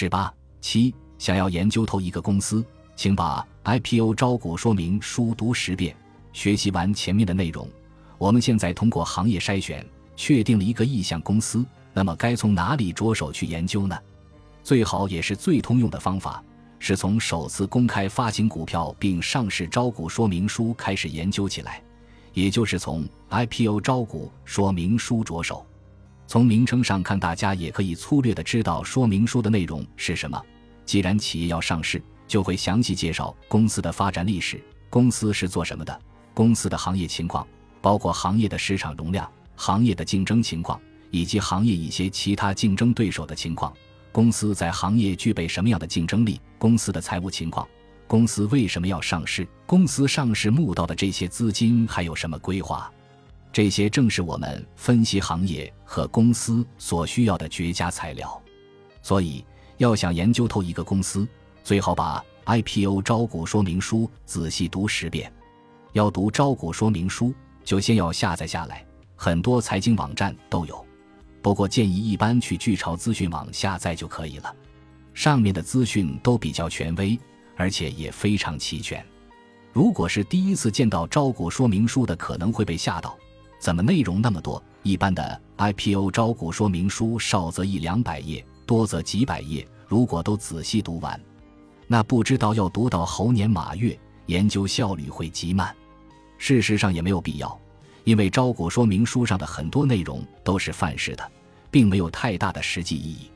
十八七，想要研究透一个公司，请把 IPO 招股说明书读十遍。学习完前面的内容，我们现在通过行业筛选，确定了一个意向公司。那么该从哪里着手去研究呢？最好也是最通用的方法，是从首次公开发行股票并上市招股说明书开始研究起来，也就是从 IPO 招股说明书着手。从名称上看，大家也可以粗略的知道说明书的内容是什么。既然企业要上市，就会详细介绍公司的发展历史，公司是做什么的，公司的行业情况，包括行业的市场容量、行业的竞争情况，以及行业一些其他竞争对手的情况。公司在行业具备什么样的竞争力？公司的财务情况，公司为什么要上市？公司上市募到的这些资金还有什么规划？这些正是我们分析行业和公司所需要的绝佳材料。所以，要想研究透一个公司，最好把 IPO 招股说明书仔细读十遍。要读招股说明书，就先要下载下来，很多财经网站都有。不过，建议一般去巨潮资讯网下载就可以了。上面的资讯都比较权威，而且也非常齐全。如果是第一次见到招股说明书的，可能会被吓到。怎么内容那么多？一般的 IPO 招股说明书少则一两百页，多则几百页。如果都仔细读完，那不知道要读到猴年马月，研究效率会极慢。事实上也没有必要，因为招股说明书上的很多内容都是范式的，并没有太大的实际意义。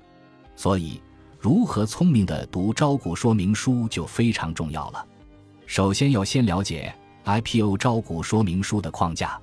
所以，如何聪明的读招股说明书就非常重要了。首先要先了解 IPO 招股说明书的框架。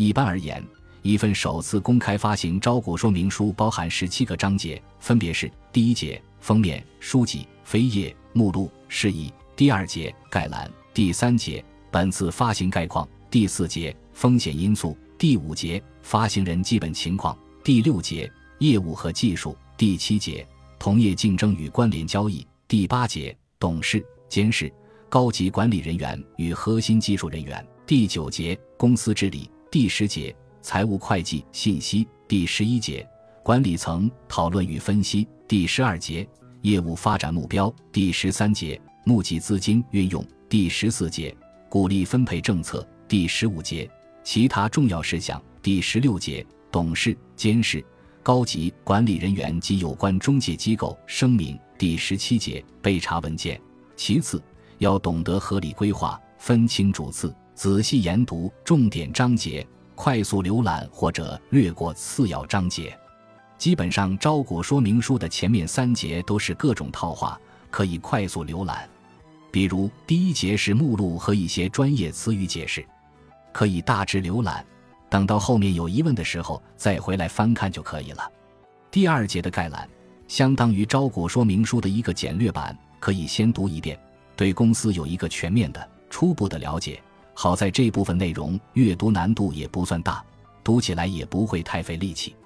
一般而言，一份首次公开发行招股说明书包含十七个章节，分别是：第一节封面、书籍、扉页、目录、释义；第二节概览；第三节本次发行概况；第四节风险因素；第五节发行人基本情况；第六节业务和技术；第七节同业竞争与关联交易；第八节董事、监事、高级管理人员与核心技术人员；第九节公司治理。第十节财务会计信息，第十一节管理层讨论与分析，第十二节业务发展目标，第十三节募集资金运用，第十四节鼓励分配政策，第十五节其他重要事项，第十六节董事、监事、高级管理人员及有关中介机构声明，第十七节备查文件。其次，要懂得合理规划，分清主次。仔细研读重点章节，快速浏览或者略过次要章节。基本上，招股说明书的前面三节都是各种套话，可以快速浏览。比如第一节是目录和一些专业词语解释，可以大致浏览。等到后面有疑问的时候，再回来翻看就可以了。第二节的概览，相当于招股说明书的一个简略版，可以先读一遍，对公司有一个全面的、初步的了解。好在这部分内容阅读难度也不算大，读起来也不会太费力气。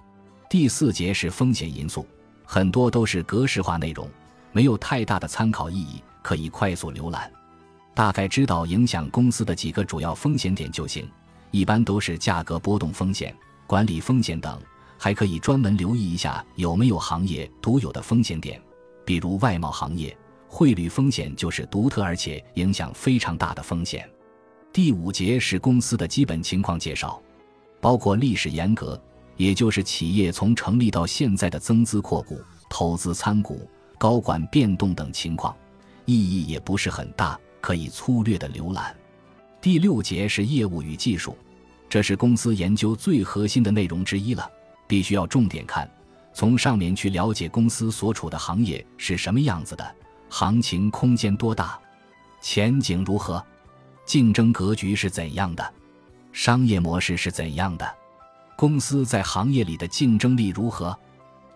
第四节是风险因素，很多都是格式化内容，没有太大的参考意义，可以快速浏览，大概知道影响公司的几个主要风险点就行。一般都是价格波动风险、管理风险等，还可以专门留意一下有没有行业独有的风险点，比如外贸行业，汇率风险就是独特而且影响非常大的风险。第五节是公司的基本情况介绍，包括历史沿革，也就是企业从成立到现在的增资扩股、投资参股、高管变动等情况，意义也不是很大，可以粗略的浏览。第六节是业务与技术，这是公司研究最核心的内容之一了，必须要重点看，从上面去了解公司所处的行业是什么样子的，行情空间多大，前景如何。竞争格局是怎样的？商业模式是怎样的？公司在行业里的竞争力如何？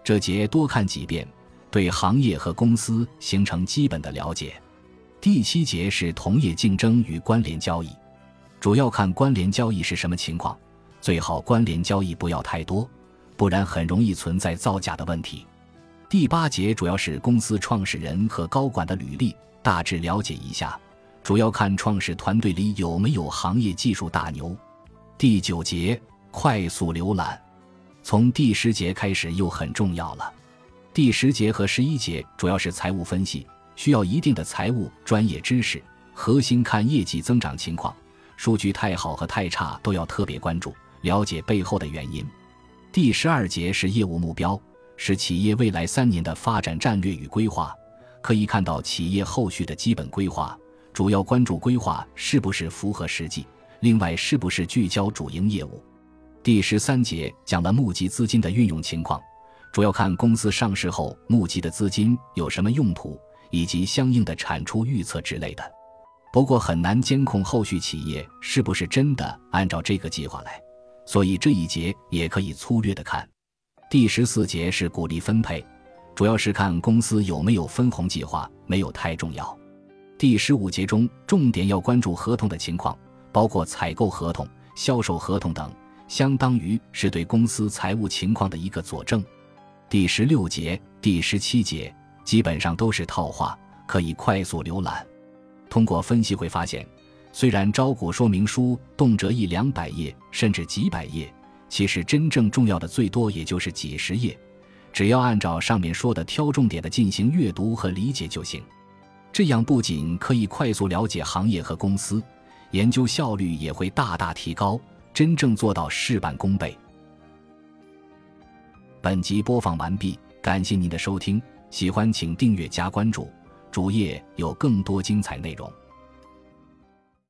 这节多看几遍，对行业和公司形成基本的了解。第七节是同业竞争与关联交易，主要看关联交易是什么情况，最好关联交易不要太多，不然很容易存在造假的问题。第八节主要是公司创始人和高管的履历，大致了解一下。主要看创始团队里有没有行业技术大牛。第九节快速浏览，从第十节开始又很重要了。第十节和十一节主要是财务分析，需要一定的财务专业知识，核心看业绩增长情况，数据太好和太差都要特别关注，了解背后的原因。第十二节是业务目标，是企业未来三年的发展战略与规划，可以看到企业后续的基本规划，主要关注规划是不是符合实际，另外是不是聚焦主营业务。第十三节讲了募集资金的运用情况。主要看公司上市后募集的资金有什么用途，以及相应的产出预测之类的。不过很难监控后续企业是不是真的按照这个计划来，所以这一节也可以粗略的看。第十四节是鼓励分配，主要是看公司有没有分红计划，没有太重要。第十五节中重点要关注合同的情况，包括采购合同、销售合同等，相当于是对公司财务情况的一个佐证。第十六节、第十七节基本上都是套话，可以快速浏览。通过分析会发现，虽然招股说明书动辄一两百页，甚至几百页，其实真正重要的最多也就是几十页。只要按照上面说的挑重点的进行阅读和理解就行。这样不仅可以快速了解行业和公司，研究效率也会大大提高，真正做到事半功倍。本集播放完毕，感谢您的收听，喜欢请订阅加关注，主页有更多精彩内容。